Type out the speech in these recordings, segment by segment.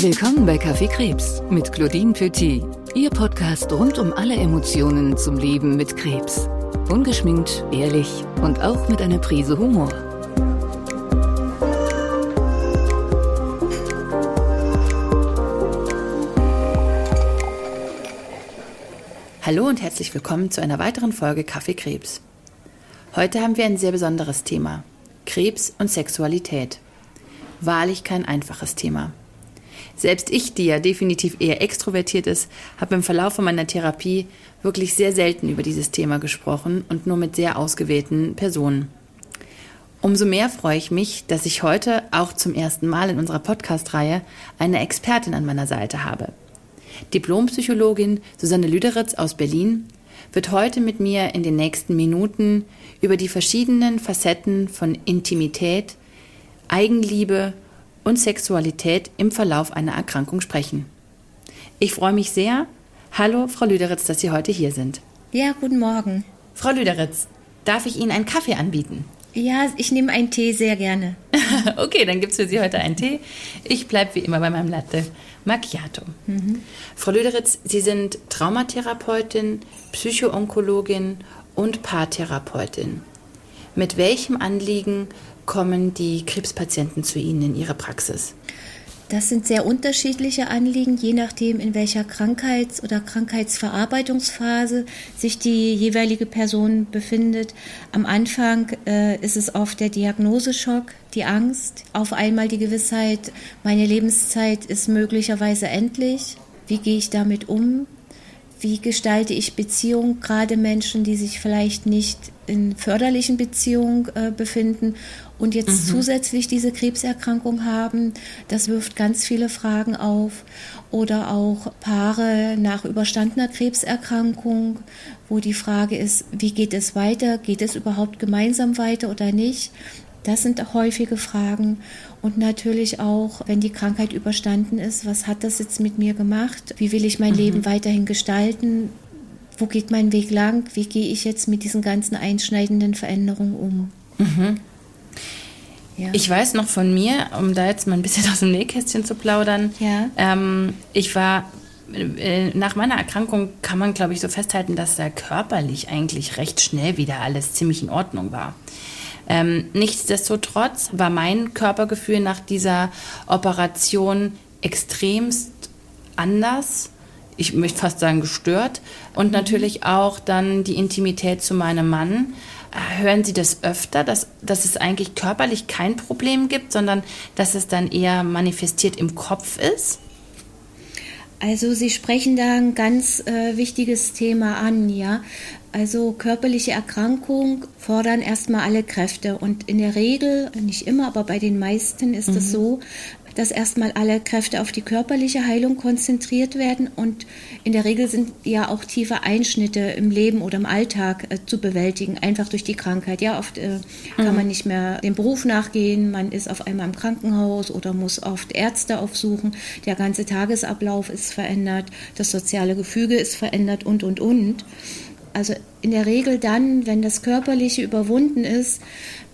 Willkommen bei Kaffee Krebs mit Claudine Petit, Ihr Podcast rund um alle Emotionen zum Leben mit Krebs. Ungeschminkt, ehrlich und auch mit einer Prise Humor. Hallo und herzlich willkommen zu einer weiteren Folge Kaffee Krebs. Heute haben wir ein sehr besonderes Thema. Krebs und Sexualität. Wahrlich kein einfaches Thema. Selbst ich, die ja definitiv eher extrovertiert ist, habe im Verlauf meiner Therapie wirklich sehr selten über dieses Thema gesprochen und nur mit sehr ausgewählten Personen. Umso mehr freue ich mich, dass ich heute auch zum ersten Mal in unserer Podcast-Reihe eine Expertin an meiner Seite habe. Diplompsychologin Susanne Lüderitz aus Berlin wird heute mit mir in den nächsten Minuten über die verschiedenen Facetten von Intimität, Eigenliebe und Sexualität im Verlauf einer Erkrankung sprechen. Ich freue mich sehr. Hallo, Frau Lüderitz, dass Sie heute hier sind. Ja, guten Morgen. Frau Lüderitz, darf ich Ihnen einen Kaffee anbieten? Ja, ich nehme einen Tee sehr gerne. okay, dann gibt es für Sie heute einen Tee. Ich bleibe wie immer bei meinem Latte Macchiato. Mhm. Frau Lüderitz, Sie sind Traumatherapeutin, Psychoonkologin und Paartherapeutin. Mit welchem Anliegen kommen die Krebspatienten zu Ihnen in Ihre Praxis? Das sind sehr unterschiedliche Anliegen, je nachdem, in welcher Krankheits- oder Krankheitsverarbeitungsphase sich die jeweilige Person befindet. Am Anfang äh, ist es oft der Diagnoseschock, die Angst, auf einmal die Gewissheit, meine Lebenszeit ist möglicherweise endlich. Wie gehe ich damit um? Wie gestalte ich Beziehungen, gerade Menschen, die sich vielleicht nicht in förderlichen Beziehungen äh, befinden und jetzt mhm. zusätzlich diese Krebserkrankung haben? Das wirft ganz viele Fragen auf. Oder auch Paare nach überstandener Krebserkrankung, wo die Frage ist, wie geht es weiter? Geht es überhaupt gemeinsam weiter oder nicht? Das sind häufige Fragen. Und natürlich auch, wenn die Krankheit überstanden ist, was hat das jetzt mit mir gemacht? Wie will ich mein mhm. Leben weiterhin gestalten? Wo geht mein Weg lang? Wie gehe ich jetzt mit diesen ganzen einschneidenden Veränderungen um? Mhm. Ja. Ich weiß noch von mir, um da jetzt mal ein bisschen aus dem Nähkästchen zu plaudern, ja. ähm, ich war äh, nach meiner Erkrankung kann man, glaube ich, so festhalten, dass da körperlich eigentlich recht schnell wieder alles ziemlich in Ordnung war. Ähm, nichtsdestotrotz war mein Körpergefühl nach dieser Operation extremst anders. Ich möchte fast sagen gestört. Und natürlich auch dann die Intimität zu meinem Mann. Äh, hören Sie das öfter, dass, dass es eigentlich körperlich kein Problem gibt, sondern dass es dann eher manifestiert im Kopf ist? Also Sie sprechen da ein ganz äh, wichtiges Thema an, ja. Also körperliche Erkrankungen fordern erstmal alle Kräfte und in der Regel, nicht immer, aber bei den meisten ist es mhm. so, dass erstmal alle Kräfte auf die körperliche Heilung konzentriert werden und in der Regel sind ja auch tiefe Einschnitte im Leben oder im Alltag äh, zu bewältigen, einfach durch die Krankheit. Ja, oft äh, kann mhm. man nicht mehr dem Beruf nachgehen, man ist auf einmal im Krankenhaus oder muss oft Ärzte aufsuchen, der ganze Tagesablauf ist verändert, das soziale Gefüge ist verändert und, und, und. Also in der Regel dann, wenn das Körperliche überwunden ist,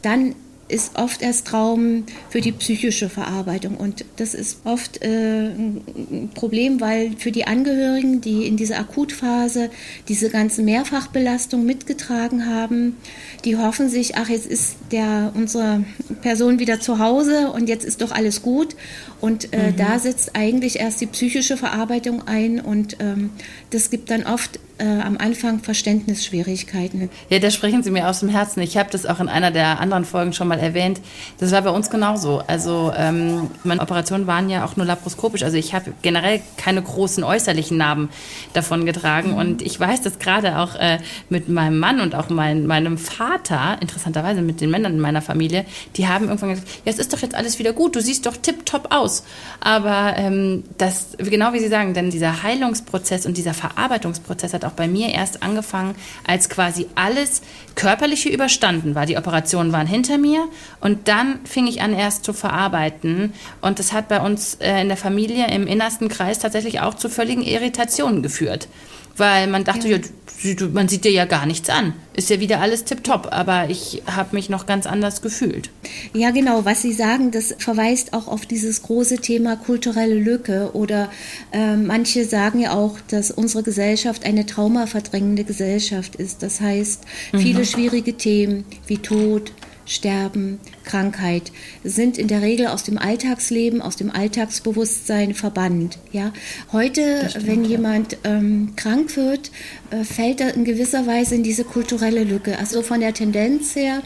dann ist oft erst Traum für die psychische Verarbeitung. Und das ist oft äh, ein Problem, weil für die Angehörigen, die in dieser Akutphase diese ganze Mehrfachbelastung mitgetragen haben, die hoffen sich, ach, jetzt ist der, unsere Person wieder zu Hause und jetzt ist doch alles gut. Und äh, mhm. da setzt eigentlich erst die psychische Verarbeitung ein und ähm, das gibt dann oft äh, am Anfang Verständnisschwierigkeiten. Ja, da sprechen Sie mir aus dem Herzen. Ich habe das auch in einer der anderen Folgen schon mal erwähnt. Das war bei uns genauso. Also ähm, meine Operationen waren ja auch nur laparoskopisch. Also ich habe generell keine großen äußerlichen Narben davon getragen. Mhm. Und ich weiß das gerade auch äh, mit meinem Mann und auch mein, meinem Vater, interessanterweise mit den Männern in meiner Familie, die haben irgendwann gesagt, ja, es ist doch jetzt alles wieder gut, du siehst doch tipptopp aus. Aber ähm, das, genau wie Sie sagen, denn dieser Heilungsprozess und dieser Verarbeitungsprozess hat auch bei mir erst angefangen, als quasi alles Körperliche überstanden war. Die Operationen waren hinter mir und dann fing ich an, erst zu verarbeiten. Und das hat bei uns äh, in der Familie im innersten Kreis tatsächlich auch zu völligen Irritationen geführt weil man dachte, ja. ja man sieht dir ja gar nichts an. Ist ja wieder alles tipptopp, aber ich habe mich noch ganz anders gefühlt. Ja, genau, was Sie sagen, das verweist auch auf dieses große Thema kulturelle Lücke oder äh, manche sagen ja auch, dass unsere Gesellschaft eine traumaverdrängende Gesellschaft ist. Das heißt, viele mhm. schwierige Themen wie Tod, Sterben, Krankheit sind in der Regel aus dem Alltagsleben, aus dem Alltagsbewusstsein verbannt. Ja? Heute, stimmt, wenn jemand ähm, krank wird, äh, fällt er in gewisser Weise in diese kulturelle Lücke. Also von der Tendenz her,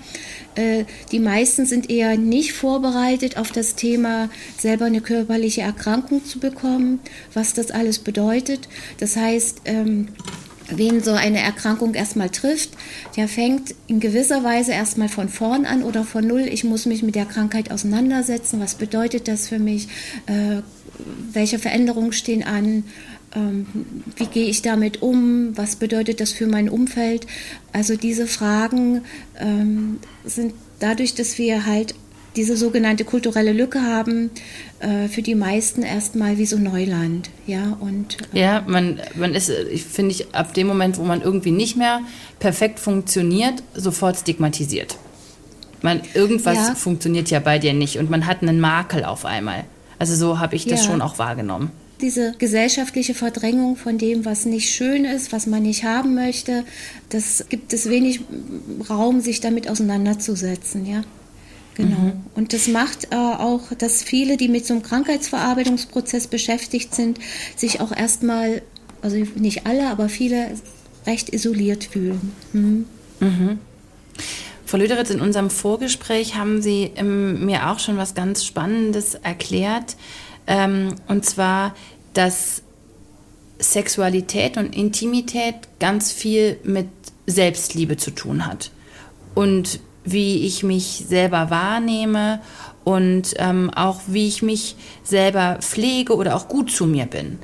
äh, die meisten sind eher nicht vorbereitet auf das Thema, selber eine körperliche Erkrankung zu bekommen, was das alles bedeutet. Das heißt, ähm, wen so eine Erkrankung erstmal trifft, der fängt in gewisser Weise erstmal von vorn an oder von null. Ich muss mich mit der Krankheit auseinandersetzen. Was bedeutet das für mich? Äh, welche Veränderungen stehen an? Ähm, wie gehe ich damit um? Was bedeutet das für mein Umfeld? Also diese Fragen ähm, sind dadurch, dass wir halt diese sogenannte kulturelle Lücke haben, äh, für die meisten erstmal wie so Neuland. Ja, und, äh, ja man, man ist, ich finde ich, ab dem Moment, wo man irgendwie nicht mehr perfekt funktioniert, sofort stigmatisiert. Man, irgendwas ja. funktioniert ja bei dir nicht und man hat einen Makel auf einmal. Also so habe ich das ja. schon auch wahrgenommen. Diese gesellschaftliche Verdrängung von dem, was nicht schön ist, was man nicht haben möchte, das gibt es wenig Raum, sich damit auseinanderzusetzen, ja. Genau. Mhm. Und das macht äh, auch, dass viele, die mit so einem Krankheitsverarbeitungsprozess beschäftigt sind, sich auch erstmal, also nicht alle, aber viele recht isoliert fühlen. Mhm. Mhm. Frau Lüderitz, in unserem Vorgespräch haben Sie ähm, mir auch schon was ganz Spannendes erklärt. Ähm, und zwar, dass Sexualität und Intimität ganz viel mit Selbstliebe zu tun hat. Und wie ich mich selber wahrnehme und ähm, auch wie ich mich selber pflege oder auch gut zu mir bin.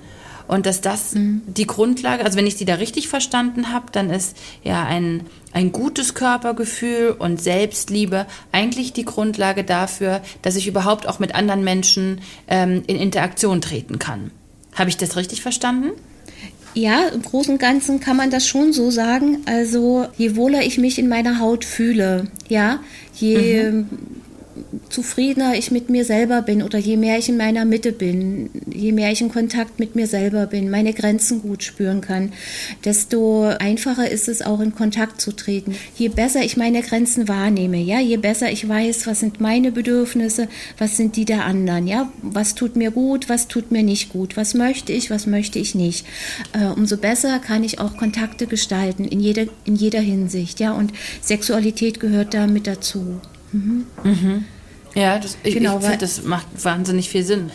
Und dass das mhm. die Grundlage, also wenn ich sie da richtig verstanden habe, dann ist ja ein, ein gutes Körpergefühl und Selbstliebe eigentlich die Grundlage dafür, dass ich überhaupt auch mit anderen Menschen ähm, in Interaktion treten kann. Habe ich das richtig verstanden? Ja, im Großen und Ganzen kann man das schon so sagen. Also je wohler ich mich in meiner Haut fühle, ja, je mhm zufriedener ich mit mir selber bin oder je mehr ich in meiner Mitte bin, je mehr ich in Kontakt mit mir selber bin, meine Grenzen gut spüren kann, desto einfacher ist es auch in Kontakt zu treten. Je besser ich meine Grenzen wahrnehme, ja, je besser ich weiß, was sind meine Bedürfnisse, was sind die der anderen, ja, was tut mir gut, was tut mir nicht gut, was möchte ich, was möchte ich nicht. Äh, umso besser kann ich auch Kontakte gestalten in jeder, in jeder Hinsicht, ja, und Sexualität gehört da mit dazu. Mhm. Mhm. Ja, das, ich, genau, ich das macht wahnsinnig viel Sinn.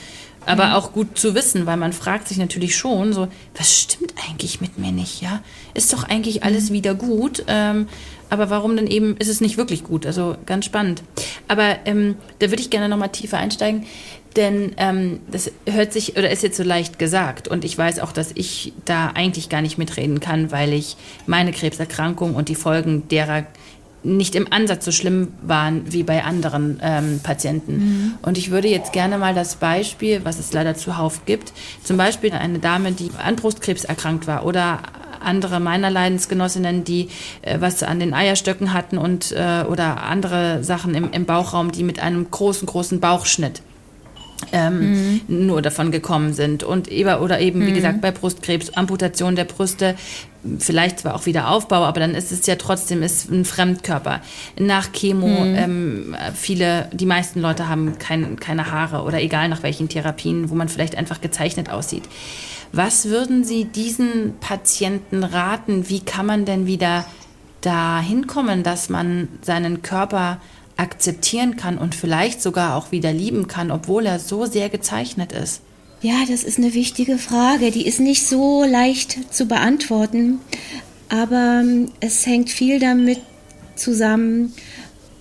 Aber mhm. auch gut zu wissen, weil man fragt sich natürlich schon so, was stimmt eigentlich mit mir nicht, ja? Ist doch eigentlich alles mhm. wieder gut, ähm, aber warum denn eben ist es nicht wirklich gut? Also ganz spannend. Aber ähm, da würde ich gerne nochmal tiefer einsteigen, denn ähm, das hört sich oder ist jetzt so leicht gesagt und ich weiß auch, dass ich da eigentlich gar nicht mitreden kann, weil ich meine Krebserkrankung und die Folgen derer nicht im Ansatz so schlimm waren wie bei anderen ähm, Patienten. Mhm. Und ich würde jetzt gerne mal das Beispiel, was es leider zuhauf gibt, zum Beispiel eine Dame, die an Brustkrebs erkrankt war oder andere meiner Leidensgenossinnen, die äh, was an den Eierstöcken hatten und äh, oder andere Sachen im, im Bauchraum, die mit einem großen, großen Bauchschnitt ähm, mhm. nur davon gekommen sind. Und eben, oder eben, wie mhm. gesagt, bei Brustkrebs, Amputation der Brüste, vielleicht zwar auch wieder Aufbau, aber dann ist es ja trotzdem ist ein Fremdkörper. Nach Chemo, mhm. ähm, viele, die meisten Leute haben kein, keine Haare oder egal nach welchen Therapien, wo man vielleicht einfach gezeichnet aussieht. Was würden Sie diesen Patienten raten? Wie kann man denn wieder da hinkommen, dass man seinen Körper akzeptieren kann und vielleicht sogar auch wieder lieben kann, obwohl er so sehr gezeichnet ist? Ja, das ist eine wichtige Frage. Die ist nicht so leicht zu beantworten, aber ähm, es hängt viel damit zusammen,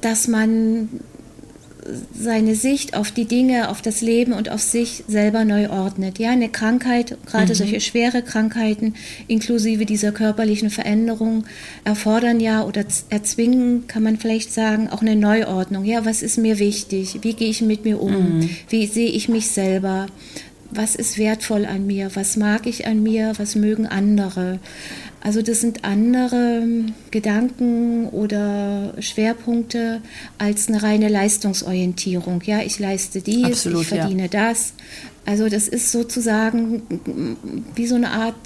dass man seine Sicht auf die Dinge, auf das Leben und auf sich selber neu ordnet. Ja, eine Krankheit, gerade mhm. solche schwere Krankheiten, inklusive dieser körperlichen Veränderung, erfordern ja oder erzwingen, kann man vielleicht sagen, auch eine Neuordnung. Ja, was ist mir wichtig? Wie gehe ich mit mir um? Mhm. Wie sehe ich mich selber? Was ist wertvoll an mir, was mag ich an mir, was mögen andere. Also das sind andere Gedanken oder Schwerpunkte als eine reine Leistungsorientierung. Ja, ich leiste dies, Absolut, ich verdiene ja. das. Also das ist sozusagen wie so eine Art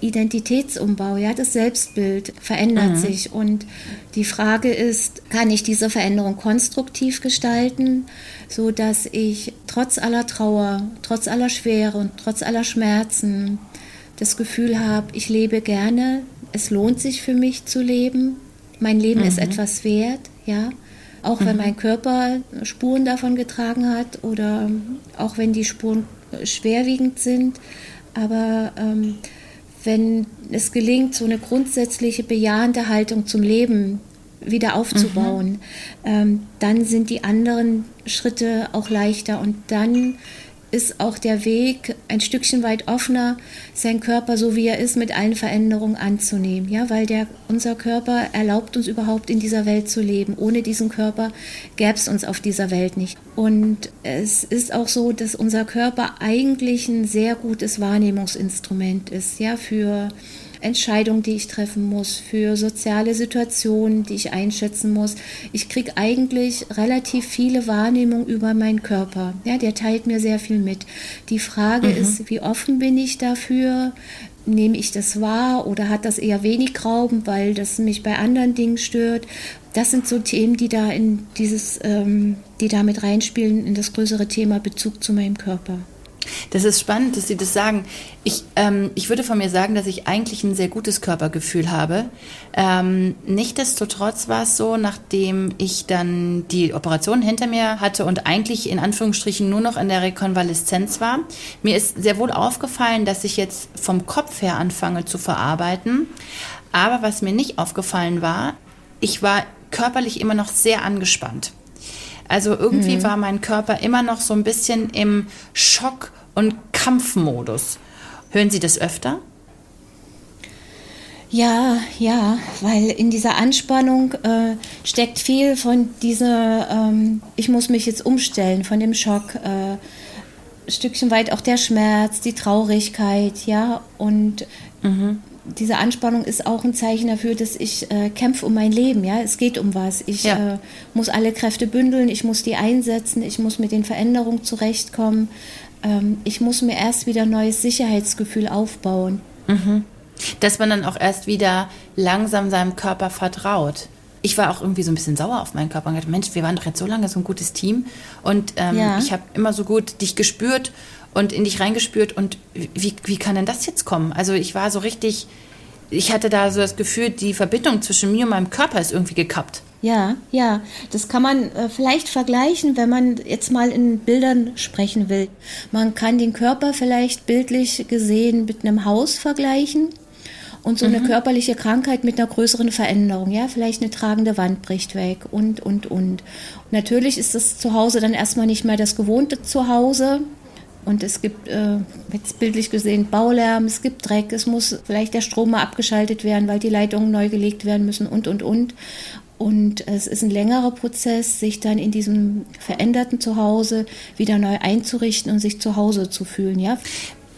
Identitätsumbau, ja, das Selbstbild verändert mhm. sich und die Frage ist, kann ich diese Veränderung konstruktiv gestalten, so dass ich trotz aller Trauer, trotz aller Schwere und trotz aller Schmerzen das Gefühl habe, ich lebe gerne, es lohnt sich für mich zu leben, mein Leben mhm. ist etwas wert, ja, auch mhm. wenn mein Körper Spuren davon getragen hat oder auch wenn die Spuren schwerwiegend sind, aber ähm, wenn es gelingt, so eine grundsätzliche bejahende Haltung zum Leben wieder aufzubauen, mhm. ähm, dann sind die anderen Schritte auch leichter und dann ist auch der Weg ein Stückchen weit offener, seinen Körper so wie er ist mit allen Veränderungen anzunehmen, ja, weil der unser Körper erlaubt uns überhaupt in dieser Welt zu leben. Ohne diesen Körper gäbe es uns auf dieser Welt nicht. Und es ist auch so, dass unser Körper eigentlich ein sehr gutes Wahrnehmungsinstrument ist, ja, für Entscheidungen, die ich treffen muss, für soziale Situationen, die ich einschätzen muss. Ich kriege eigentlich relativ viele Wahrnehmungen über meinen Körper. Ja, der teilt mir sehr viel mit. Die Frage mhm. ist, wie offen bin ich dafür? Nehme ich das wahr oder hat das eher wenig Raum, weil das mich bei anderen Dingen stört? Das sind so Themen, die da in dieses, ähm, die da mit reinspielen in das größere Thema Bezug zu meinem Körper. Das ist spannend, dass Sie das sagen. Ich, ähm, ich würde von mir sagen, dass ich eigentlich ein sehr gutes Körpergefühl habe. Ähm, Nichtsdestotrotz war es so, nachdem ich dann die Operation hinter mir hatte und eigentlich in Anführungsstrichen nur noch in der Rekonvaleszenz war, mir ist sehr wohl aufgefallen, dass ich jetzt vom Kopf her anfange zu verarbeiten. Aber was mir nicht aufgefallen war, ich war körperlich immer noch sehr angespannt. Also irgendwie mhm. war mein Körper immer noch so ein bisschen im Schock- und Kampfmodus. Hören Sie das öfter? Ja, ja, weil in dieser Anspannung äh, steckt viel von dieser, ähm, ich muss mich jetzt umstellen, von dem Schock, äh, Stückchen weit auch der Schmerz, die Traurigkeit, ja, und mhm diese Anspannung ist auch ein Zeichen dafür, dass ich äh, kämpfe um mein Leben. Ja, es geht um was. Ich ja. äh, muss alle Kräfte bündeln. Ich muss die einsetzen. Ich muss mit den Veränderungen zurechtkommen. Ähm, ich muss mir erst wieder ein neues Sicherheitsgefühl aufbauen. Mhm. Dass man dann auch erst wieder langsam seinem Körper vertraut. Ich war auch irgendwie so ein bisschen sauer auf meinen Körper und gedacht, Mensch, wir waren doch jetzt so lange so ein gutes Team und ähm, ja. ich habe immer so gut dich gespürt und in dich reingespürt und wie, wie kann denn das jetzt kommen? Also ich war so richtig, ich hatte da so das Gefühl, die Verbindung zwischen mir und meinem Körper ist irgendwie gekappt. Ja, ja, das kann man äh, vielleicht vergleichen, wenn man jetzt mal in Bildern sprechen will. Man kann den Körper vielleicht bildlich gesehen mit einem Haus vergleichen und so mhm. eine körperliche Krankheit mit einer größeren Veränderung, ja, vielleicht eine tragende Wand bricht weg und, und, und. und natürlich ist das Zuhause dann erstmal nicht mehr das gewohnte Zuhause, und es gibt, äh, jetzt bildlich gesehen, Baulärm, es gibt Dreck, es muss vielleicht der Strom mal abgeschaltet werden, weil die Leitungen neu gelegt werden müssen und, und, und. Und es ist ein längerer Prozess, sich dann in diesem veränderten Zuhause wieder neu einzurichten und sich zu Hause zu fühlen, ja.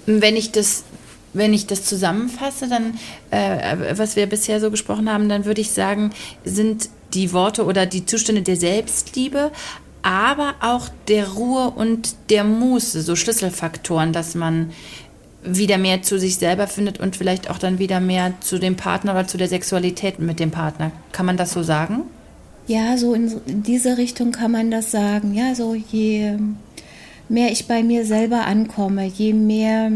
Wenn ich das wenn ich das zusammenfasse, dann, äh, was wir bisher so gesprochen haben, dann würde ich sagen, sind die Worte oder die Zustände der Selbstliebe, aber auch der Ruhe und der Muße, so Schlüsselfaktoren, dass man wieder mehr zu sich selber findet und vielleicht auch dann wieder mehr zu dem Partner oder zu der Sexualität mit dem Partner. Kann man das so sagen? Ja, so in, diese Richtung kann man das sagen. Ja, so je mehr ich bei mir selber ankomme, je mehr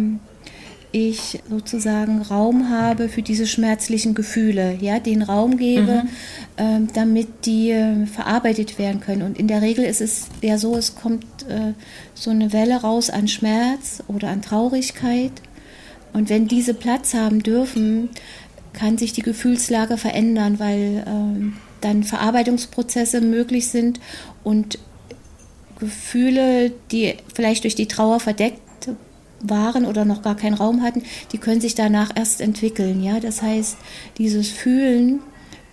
ich sozusagen Raum habe für diese schmerzlichen Gefühle, ja, den Raum gebe, mhm. äh, damit die äh, verarbeitet werden können. Und in der Regel ist es ja so, es kommt äh, so eine Welle raus an Schmerz oder an Traurigkeit. Und wenn diese Platz haben dürfen, kann sich die Gefühlslage verändern, weil ähm, dann Verarbeitungsprozesse möglich sind und Gefühle, die vielleicht durch die Trauer verdeckt waren oder noch gar keinen Raum hatten, die können sich danach erst entwickeln. Ja, das heißt, dieses Fühlen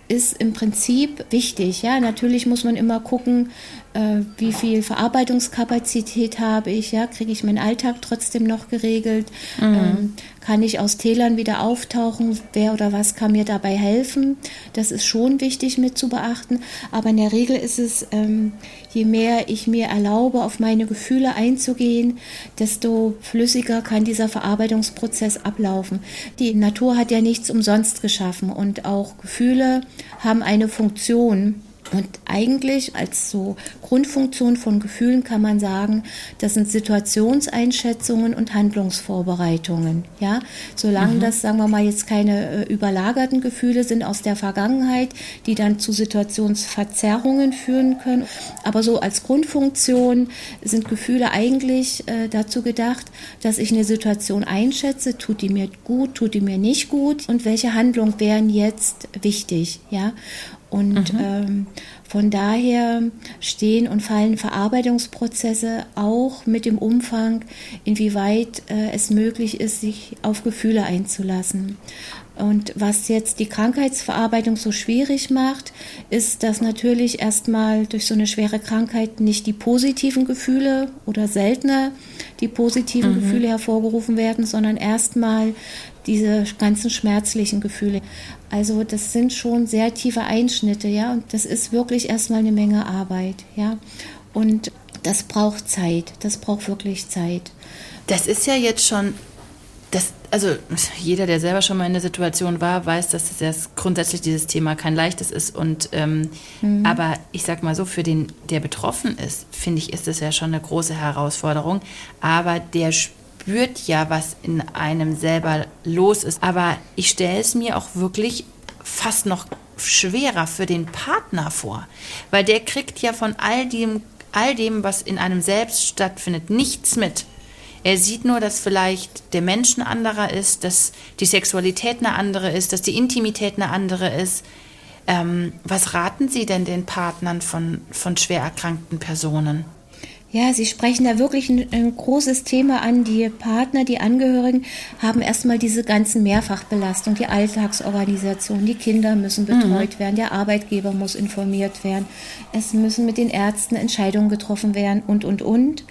ist im Prinzip wichtig. Ja, natürlich muss man immer gucken, äh, wie viel Verarbeitungskapazität habe ich, ja, kriege ich meinen Alltag trotzdem noch geregelt, mhm. ähm, kann ich aus Tälern wieder auftauchen, wer oder was kann mir dabei helfen, das ist schon wichtig mit zu beachten, aber in der Regel ist es, ähm, je mehr ich mir erlaube, auf meine Gefühle einzugehen, desto flüssiger kann dieser Verarbeitungsprozess ablaufen. Die Natur hat ja nichts umsonst geschaffen und auch Gefühle haben eine Funktion. Und eigentlich als so Grundfunktion von Gefühlen kann man sagen, das sind Situationseinschätzungen und Handlungsvorbereitungen. Ja, solange mhm. das, sagen wir mal, jetzt keine äh, überlagerten Gefühle sind aus der Vergangenheit, die dann zu Situationsverzerrungen führen können. Aber so als Grundfunktion sind Gefühle eigentlich äh, dazu gedacht, dass ich eine Situation einschätze, tut die mir gut, tut die mir nicht gut und welche Handlungen wären jetzt wichtig. Ja, und mhm. ähm, von daher stehen und fallen Verarbeitungsprozesse auch mit dem Umfang, inwieweit äh, es möglich ist, sich auf Gefühle einzulassen. Und was jetzt die Krankheitsverarbeitung so schwierig macht, ist, dass natürlich erstmal durch so eine schwere Krankheit nicht die positiven Gefühle oder seltener die positiven mhm. Gefühle hervorgerufen werden, sondern erstmal diese ganzen schmerzlichen Gefühle. Also das sind schon sehr tiefe Einschnitte, ja, und das ist wirklich erstmal eine Menge Arbeit, ja. Und das braucht Zeit, das braucht wirklich Zeit. Das ist ja jetzt schon das, also jeder, der selber schon mal in der Situation war, weiß, dass das grundsätzlich dieses Thema kein leichtes ist. Und ähm, mhm. aber ich sag mal so, für den, der betroffen ist, finde ich, ist das ja schon eine große Herausforderung. Aber der spürt ja, was in einem selber los ist. Aber ich stelle es mir auch wirklich fast noch schwerer für den Partner vor, weil der kriegt ja von all dem, all dem, was in einem selbst stattfindet, nichts mit. Er sieht nur, dass vielleicht der Mensch ein anderer ist, dass die Sexualität eine andere ist, dass die Intimität eine andere ist. Ähm, was raten Sie denn den Partnern von, von schwer erkrankten Personen? Ja, Sie sprechen da wirklich ein, ein, großes Thema an. Die Partner, die Angehörigen haben erstmal diese ganzen Mehrfachbelastung, die Alltagsorganisation, die Kinder müssen betreut mhm. werden, der Arbeitgeber muss informiert werden, es müssen mit den Ärzten Entscheidungen getroffen werden und, und, und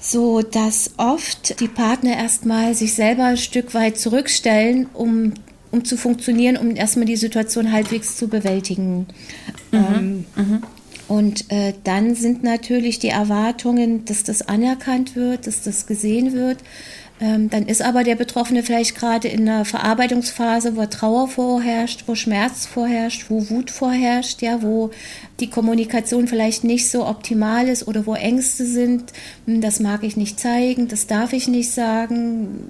so dass oft die Partner erstmal sich selber ein Stück weit zurückstellen, um, um zu funktionieren, um erstmal die Situation halbwegs zu bewältigen. Mhm. Ähm, mhm. Und äh, dann sind natürlich die Erwartungen, dass das anerkannt wird, dass das gesehen wird, ähm, dann ist aber der Betroffene vielleicht gerade in einer Verarbeitungsphase, wo Trauer vorherrscht, wo Schmerz vorherrscht, wo Wut vorherrscht, ja, wo die Kommunikation vielleicht nicht so optimal ist oder wo Ängste sind. Hm, das mag ich nicht zeigen, das darf ich nicht sagen.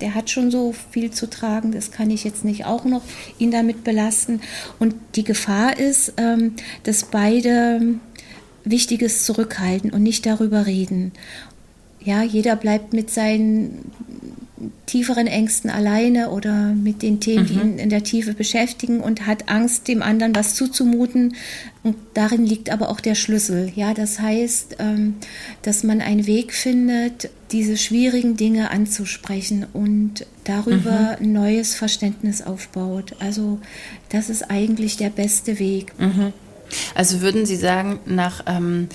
Der hat schon so viel zu tragen, das kann ich jetzt nicht auch noch ihn damit belasten. Und die Gefahr ist, ähm, dass beide Wichtiges zurückhalten und nicht darüber reden ja, jeder bleibt mit seinen tieferen Ängsten alleine oder mit den Themen, mhm. die ihn in der Tiefe beschäftigen und hat Angst, dem anderen was zuzumuten. Und darin liegt aber auch der Schlüssel. Ja, das heißt, ähm, dass man einen Weg findet, diese schwierigen Dinge anzusprechen und darüber mhm. ein neues Verständnis aufbaut. Also das ist eigentlich der beste Weg. Mhm. Also würden Sie sagen, nach ähm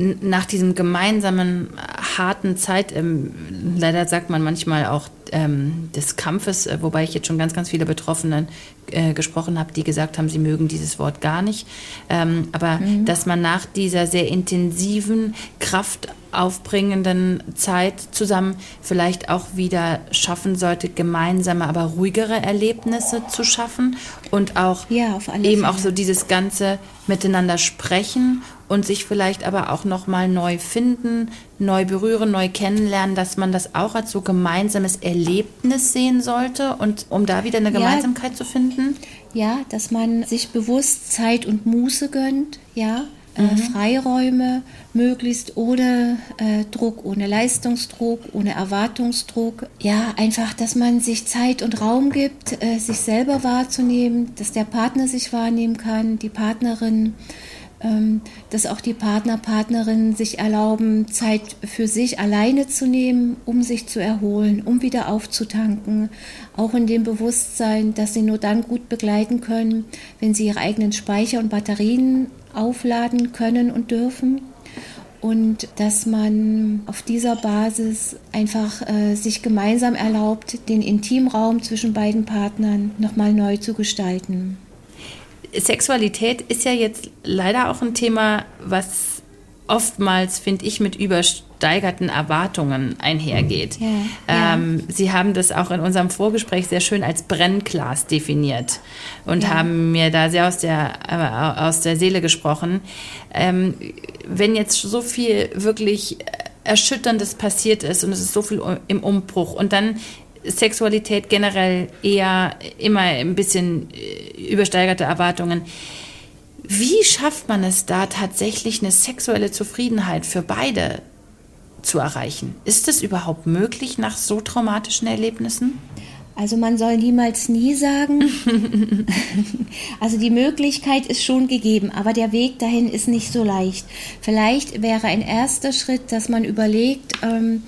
nach diesem gemeinsamen harten Zeit, ähm, leider sagt man manchmal auch ähm, des Kampfes, äh, wobei ich jetzt schon ganz, ganz viele Betroffene äh, gesprochen habe, die gesagt haben, sie mögen dieses Wort gar nicht, ähm, aber mhm. dass man nach dieser sehr intensiven, kraftaufbringenden Zeit zusammen vielleicht auch wieder schaffen sollte, gemeinsame, aber ruhigere Erlebnisse zu schaffen und auch ja, eben Fälle. auch so dieses ganze Miteinander sprechen und sich vielleicht aber auch noch mal neu finden, neu berühren, neu kennenlernen, dass man das auch als so gemeinsames Erlebnis sehen sollte und um da wieder eine Gemeinsamkeit ja, zu finden? Ja, dass man sich bewusst Zeit und Muße gönnt, ja, äh, mhm. Freiräume möglichst ohne äh, Druck, ohne Leistungsdruck, ohne Erwartungsdruck. Ja, einfach, dass man sich Zeit und Raum gibt, äh, sich selber wahrzunehmen, dass der Partner sich wahrnehmen kann, die Partnerin dass auch die Partner, Partnerinnen sich erlauben, Zeit für sich alleine zu nehmen, um sich zu erholen, um wieder aufzutanken, auch in dem Bewusstsein, dass sie nur dann gut begleiten können, wenn sie ihre eigenen Speicher und Batterien aufladen können und dürfen und dass man auf dieser Basis einfach äh, sich gemeinsam erlaubt, den Intimraum zwischen beiden Partnern nochmal neu zu gestalten. Sexualität ist ja jetzt leider auch ein Thema, was oftmals, finde ich, mit übersteigerten Erwartungen einhergeht. Ja, ja. Ähm, Sie haben das auch in unserem Vorgespräch sehr schön als Brennglas definiert und ja. haben mir da sehr aus der, äh, aus der Seele gesprochen. Ähm, wenn jetzt so viel wirklich Erschütterndes passiert ist und es ist so viel im Umbruch und dann Sexualität generell eher immer ein bisschen äh, übersteigerte Erwartungen. Wie schafft man es da tatsächlich eine sexuelle Zufriedenheit für beide zu erreichen? Ist es überhaupt möglich nach so traumatischen Erlebnissen? Also man soll niemals nie sagen. also die Möglichkeit ist schon gegeben, aber der Weg dahin ist nicht so leicht. Vielleicht wäre ein erster Schritt, dass man überlegt, ähm,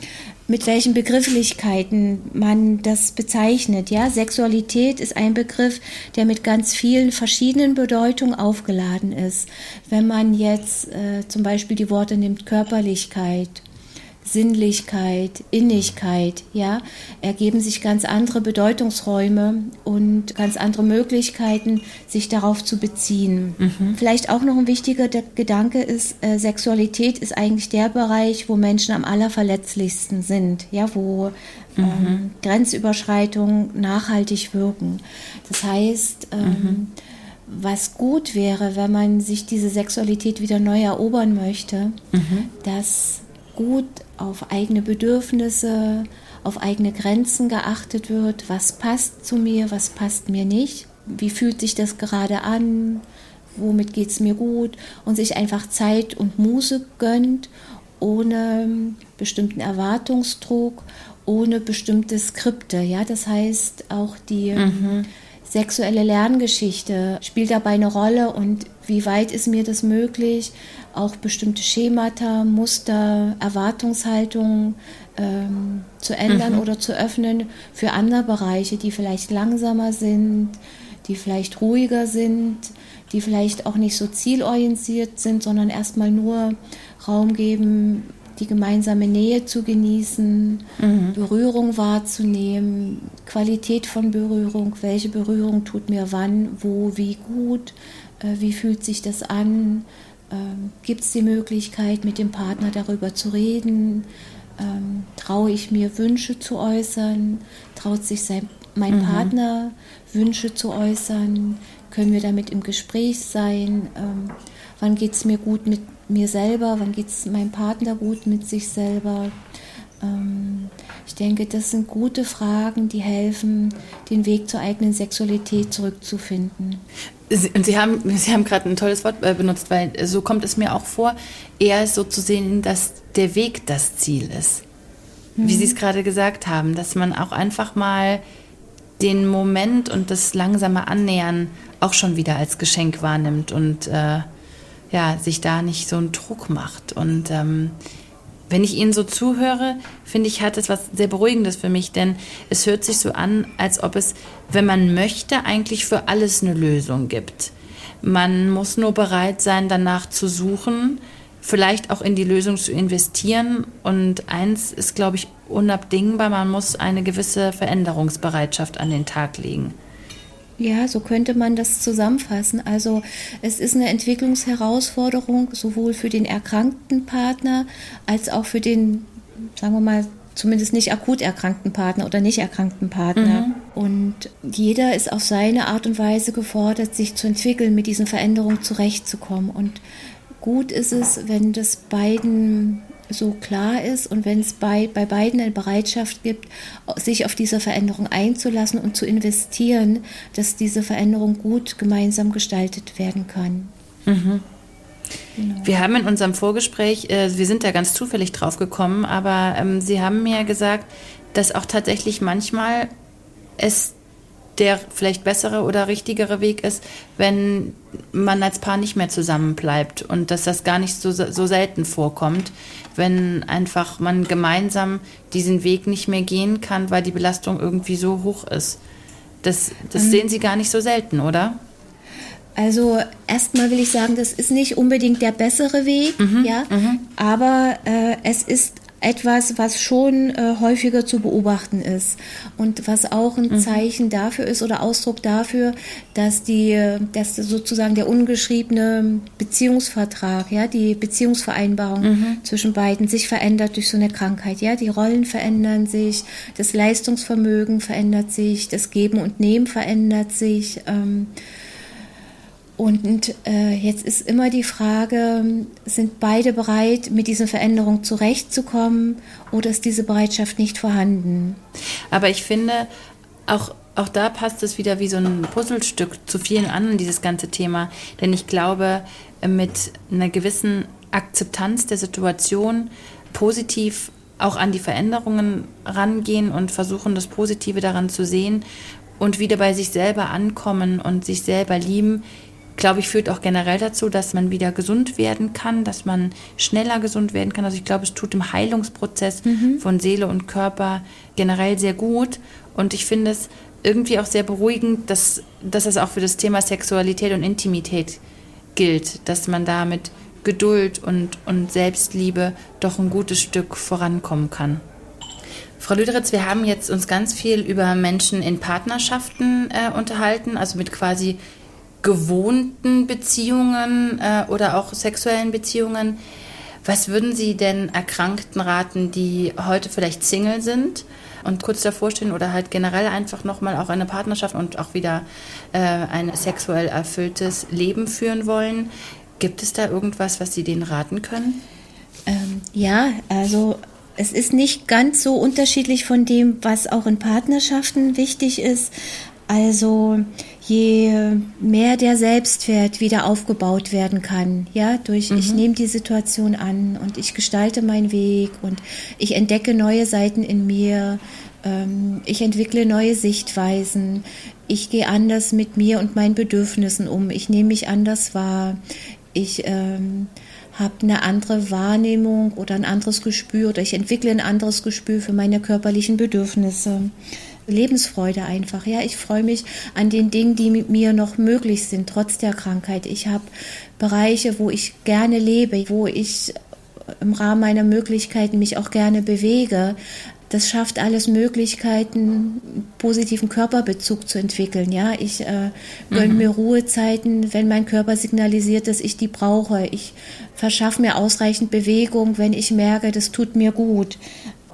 mit welchen Begrifflichkeiten man das bezeichnet. Ja, Sexualität ist ein Begriff, der mit ganz vielen verschiedenen Bedeutungen aufgeladen ist. Wenn man jetzt äh, zum Beispiel die Worte nimmt Körperlichkeit, Sinnlichkeit, Innigkeit, ja, ergeben sich ganz andere Bedeutungsräume und ganz andere Möglichkeiten, sich darauf zu beziehen. Mhm. Vielleicht auch noch ein wichtiger Gedanke ist, äh, Sexualität ist eigentlich der Bereich, wo Menschen am allerverletzlichsten sind, ja, wo ähm, mhm. Grenzüberschreitungen nachhaltig wirken. Das heißt, ähm, mhm. was gut wäre, wenn man sich diese Sexualität wieder neu erobern möchte, mhm. dass gut auf eigene Bedürfnisse, auf eigene Grenzen geachtet wird, was passt zu mir, was passt mir nicht, wie fühlt sich das gerade an, womit geht es mir gut? Und sich einfach Zeit und Muße gönnt, ohne bestimmten Erwartungsdruck, ohne bestimmte Skripte. Ja, das heißt auch die mhm. sexuelle Lerngeschichte spielt dabei eine Rolle. Und wie weit ist mir das möglich, auch bestimmte Schemata, Muster, Erwartungshaltungen ähm, zu ändern mhm. oder zu öffnen für andere Bereiche, die vielleicht langsamer sind, die vielleicht ruhiger sind, die vielleicht auch nicht so zielorientiert sind, sondern erstmal nur Raum geben, die gemeinsame Nähe zu genießen, mhm. Berührung wahrzunehmen, Qualität von Berührung, welche Berührung tut mir wann, wo, wie gut, äh, wie fühlt sich das an, ähm, gibt es die Möglichkeit, mit dem Partner darüber zu reden, ähm, traue ich mir Wünsche zu äußern, traut sich sein, mein mhm. Partner Wünsche zu äußern, können wir damit im Gespräch sein, ähm, wann geht es mir gut mit mir selber, wann geht es meinem Partner gut mit sich selber. Ähm, ich denke, das sind gute Fragen, die helfen, den Weg zur eigenen Sexualität zurückzufinden. Und Sie haben, Sie haben gerade ein tolles Wort äh, benutzt, weil so kommt es mir auch vor, eher so zu sehen, dass der Weg das Ziel ist. Mhm. Wie Sie es gerade gesagt haben, dass man auch einfach mal den Moment und das langsame Annähern auch schon wieder als Geschenk wahrnimmt und äh, ja, sich da nicht so einen Druck macht. Und ähm, wenn ich Ihnen so zuhöre, finde ich, hat es was sehr Beruhigendes für mich, denn es hört sich so an, als ob es, wenn man möchte, eigentlich für alles eine Lösung gibt. Man muss nur bereit sein, danach zu suchen, vielleicht auch in die Lösung zu investieren. Und eins ist, glaube ich, unabdingbar, man muss eine gewisse Veränderungsbereitschaft an den Tag legen. Ja, so könnte man das zusammenfassen. Also es ist eine Entwicklungsherausforderung sowohl für den erkrankten Partner als auch für den, sagen wir mal, zumindest nicht akut erkrankten Partner oder nicht erkrankten Partner. Mhm. Und jeder ist auf seine Art und Weise gefordert, sich zu entwickeln, mit diesen Veränderungen zurechtzukommen. Und gut ist es, wenn das beiden so klar ist und wenn es bei, bei beiden eine Bereitschaft gibt, sich auf diese Veränderung einzulassen und zu investieren, dass diese Veränderung gut gemeinsam gestaltet werden kann. Mhm. Genau. Wir haben in unserem Vorgespräch, äh, wir sind da ganz zufällig drauf gekommen, aber ähm, Sie haben mir gesagt, dass auch tatsächlich manchmal es der vielleicht bessere oder richtigere Weg ist, wenn man als Paar nicht mehr zusammen bleibt und dass das gar nicht so, so selten vorkommt, wenn einfach man gemeinsam diesen Weg nicht mehr gehen kann, weil die Belastung irgendwie so hoch ist. Das, das mhm. sehen Sie gar nicht so selten, oder? Also erstmal will ich sagen, das ist nicht unbedingt der bessere Weg, mhm, ja, mhm. aber äh, es ist etwas, was schon äh, häufiger zu beobachten ist und was auch ein mhm. Zeichen dafür ist oder Ausdruck dafür, dass die, dass sozusagen der ungeschriebene Beziehungsvertrag, ja, die Beziehungsvereinbarung mhm. zwischen beiden sich verändert durch so eine Krankheit, ja, die Rollen verändern sich, das Leistungsvermögen verändert sich, das Geben und Nehmen verändert sich. Ähm, und äh, jetzt ist immer die Frage, sind beide bereit, mit diesen Veränderungen zurechtzukommen oder ist diese Bereitschaft nicht vorhanden? Aber ich finde, auch, auch da passt es wieder wie so ein Puzzlestück zu vielen anderen, dieses ganze Thema. Denn ich glaube, mit einer gewissen Akzeptanz der Situation positiv auch an die Veränderungen rangehen und versuchen, das Positive daran zu sehen und wieder bei sich selber ankommen und sich selber lieben, glaube ich, führt auch generell dazu, dass man wieder gesund werden kann, dass man schneller gesund werden kann. Also ich glaube, es tut im Heilungsprozess mhm. von Seele und Körper generell sehr gut. Und ich finde es irgendwie auch sehr beruhigend, dass, dass es auch für das Thema Sexualität und Intimität gilt, dass man da mit Geduld und, und Selbstliebe doch ein gutes Stück vorankommen kann. Frau Lüderitz, wir haben jetzt uns ganz viel über Menschen in Partnerschaften äh, unterhalten, also mit quasi gewohnten Beziehungen äh, oder auch sexuellen Beziehungen. Was würden Sie denn Erkrankten raten, die heute vielleicht Single sind und kurz davor stehen oder halt generell einfach nochmal auch eine Partnerschaft und auch wieder äh, ein sexuell erfülltes Leben führen wollen? Gibt es da irgendwas, was Sie denen raten können? Ähm, ja, also es ist nicht ganz so unterschiedlich von dem, was auch in Partnerschaften wichtig ist. Also je mehr der Selbstwert wieder aufgebaut werden kann, ja, durch mhm. ich nehme die Situation an und ich gestalte meinen Weg und ich entdecke neue Seiten in mir, ähm, ich entwickle neue Sichtweisen, ich gehe anders mit mir und meinen Bedürfnissen um, ich nehme mich anders wahr, ich ähm, habe eine andere Wahrnehmung oder ein anderes Gespür oder ich entwickle ein anderes Gespür für meine körperlichen Bedürfnisse. Lebensfreude einfach. Ja, ich freue mich an den Dingen, die mit mir noch möglich sind, trotz der Krankheit. Ich habe Bereiche, wo ich gerne lebe, wo ich im Rahmen meiner Möglichkeiten mich auch gerne bewege. Das schafft alles Möglichkeiten, positiven Körperbezug zu entwickeln. Ja, ich äh, gönne mhm. mir Ruhezeiten, wenn mein Körper signalisiert, dass ich die brauche. Ich verschaffe mir ausreichend Bewegung, wenn ich merke, das tut mir gut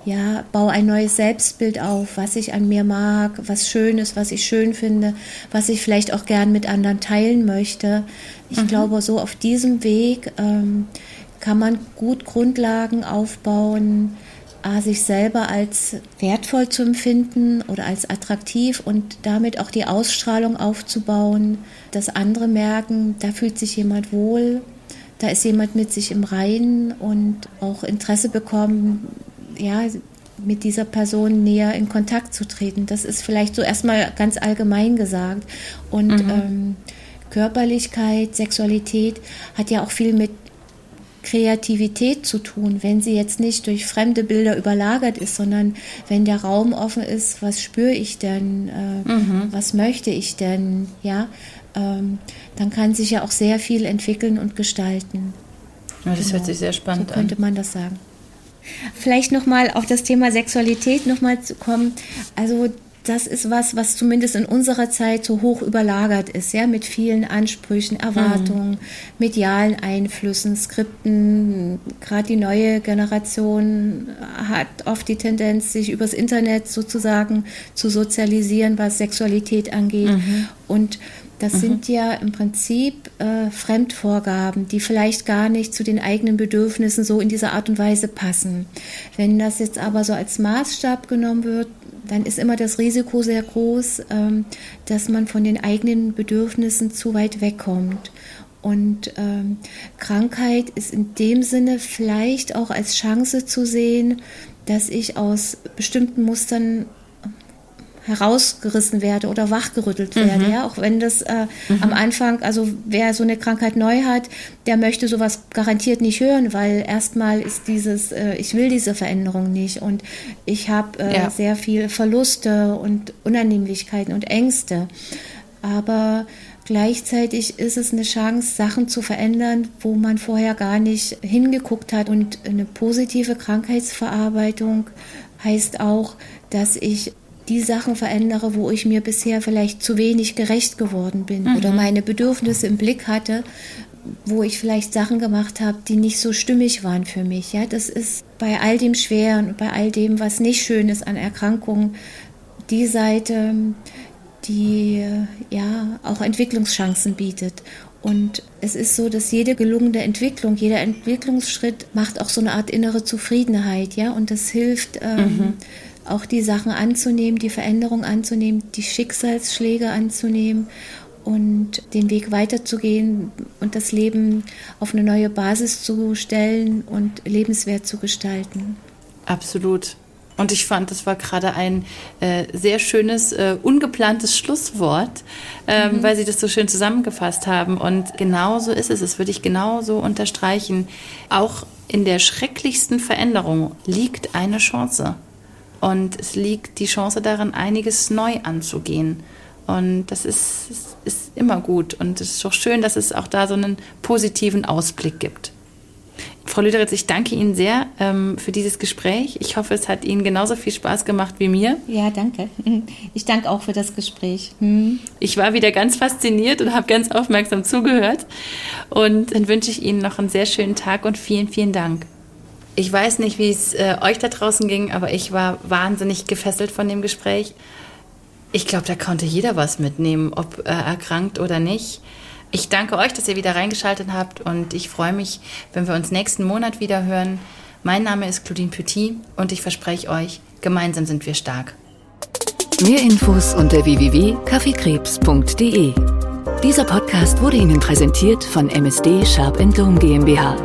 ja, baue ein neues Selbstbild auf, was ich an mir mag, was schön ist, was ich schön finde, was ich vielleicht auch gern mit anderen teilen möchte. Ich mhm. glaube, so auf diesem Weg ähm, kann man gut Grundlagen aufbauen, A, sich selber als wertvoll zu empfinden oder als attraktiv und damit auch die Ausstrahlung aufzubauen, dass andere merken, da fühlt sich jemand wohl, da ist jemand mit sich im Reinen und auch Interesse bekommen, ja, mit dieser Person näher in Kontakt zu treten. Das ist vielleicht so erstmal ganz allgemein gesagt. Und mhm. ähm, Körperlichkeit, Sexualität hat ja auch viel mit Kreativität zu tun, wenn sie jetzt nicht durch fremde Bilder überlagert ist, sondern wenn der Raum offen ist, was spüre ich denn, äh, mhm. was möchte ich denn, ja, ähm, dann kann sich ja auch sehr viel entwickeln und gestalten. Ja, das genau. hört sich sehr spannend an. So könnte man das sagen. Vielleicht nochmal auf das Thema Sexualität nochmal zu kommen. Also das ist was, was zumindest in unserer Zeit so hoch überlagert ist, ja, mit vielen Ansprüchen, Erwartungen, mhm. medialen Einflüssen, Skripten. Gerade die neue Generation hat oft die Tendenz, sich übers Internet sozusagen zu sozialisieren, was Sexualität angeht. Mhm. Und das mhm. sind ja im Prinzip äh, Fremdvorgaben, die vielleicht gar nicht zu den eigenen Bedürfnissen so in dieser Art und Weise passen. Wenn das jetzt aber so als Maßstab genommen wird, dann ist immer das Risiko sehr groß, ähm, dass man von den eigenen Bedürfnissen zu weit wegkommt. Und ähm, Krankheit ist in dem Sinne vielleicht auch als Chance zu sehen, dass ich aus bestimmten Mustern herausgerissen werde oder wachgerüttelt werde. Mhm. Ja, auch wenn das äh, mhm. am Anfang, also wer so eine Krankheit neu hat, der möchte sowas garantiert nicht hören, weil erstmal ist dieses, äh, ich will diese Veränderung nicht und ich habe äh, ja. sehr viel Verluste und Unannehmlichkeiten und Ängste. Aber Gleichzeitig ist es eine Chance, Sachen zu verändern, wo man vorher gar nicht hingeguckt hat. Und eine positive Krankheitsverarbeitung heißt auch, dass ich die Sachen verändere, wo ich mir bisher vielleicht zu wenig gerecht geworden bin mhm. oder meine Bedürfnisse im Blick hatte, wo ich vielleicht Sachen gemacht habe, die nicht so stimmig waren für mich. Ja, das ist bei all dem Schweren und bei all dem, was nicht schön ist an Erkrankungen, die Seite, die ja auch Entwicklungschancen bietet. Und es ist so, dass jede gelungene Entwicklung, jeder Entwicklungsschritt macht auch so eine Art innere Zufriedenheit, ja, und das hilft. Ähm, mhm auch die Sachen anzunehmen, die Veränderung anzunehmen, die Schicksalsschläge anzunehmen und den Weg weiterzugehen und das Leben auf eine neue Basis zu stellen und lebenswert zu gestalten. Absolut. Und ich fand, das war gerade ein äh, sehr schönes, äh, ungeplantes Schlusswort, ähm, mhm. weil Sie das so schön zusammengefasst haben. Und genau so ist es. Das würde ich genauso unterstreichen. Auch in der schrecklichsten Veränderung liegt eine Chance. Und es liegt die Chance darin, einiges neu anzugehen. Und das ist, ist, ist immer gut. Und es ist doch schön, dass es auch da so einen positiven Ausblick gibt. Frau Lüderitz, ich danke Ihnen sehr ähm, für dieses Gespräch. Ich hoffe, es hat Ihnen genauso viel Spaß gemacht wie mir. Ja, danke. Ich danke auch für das Gespräch. Hm. Ich war wieder ganz fasziniert und habe ganz aufmerksam zugehört. Und dann wünsche ich Ihnen noch einen sehr schönen Tag und vielen, vielen Dank. Ich weiß nicht, wie es äh, euch da draußen ging, aber ich war wahnsinnig gefesselt von dem Gespräch. Ich glaube, da konnte jeder was mitnehmen, ob äh, erkrankt oder nicht. Ich danke euch, dass ihr wieder reingeschaltet habt und ich freue mich, wenn wir uns nächsten Monat wieder hören. Mein Name ist Claudine Petit und ich verspreche euch, gemeinsam sind wir stark. Mehr Infos unter www.kaffeekrebs.de. Dieser Podcast wurde Ihnen präsentiert von MSD Sharp Dome GmbH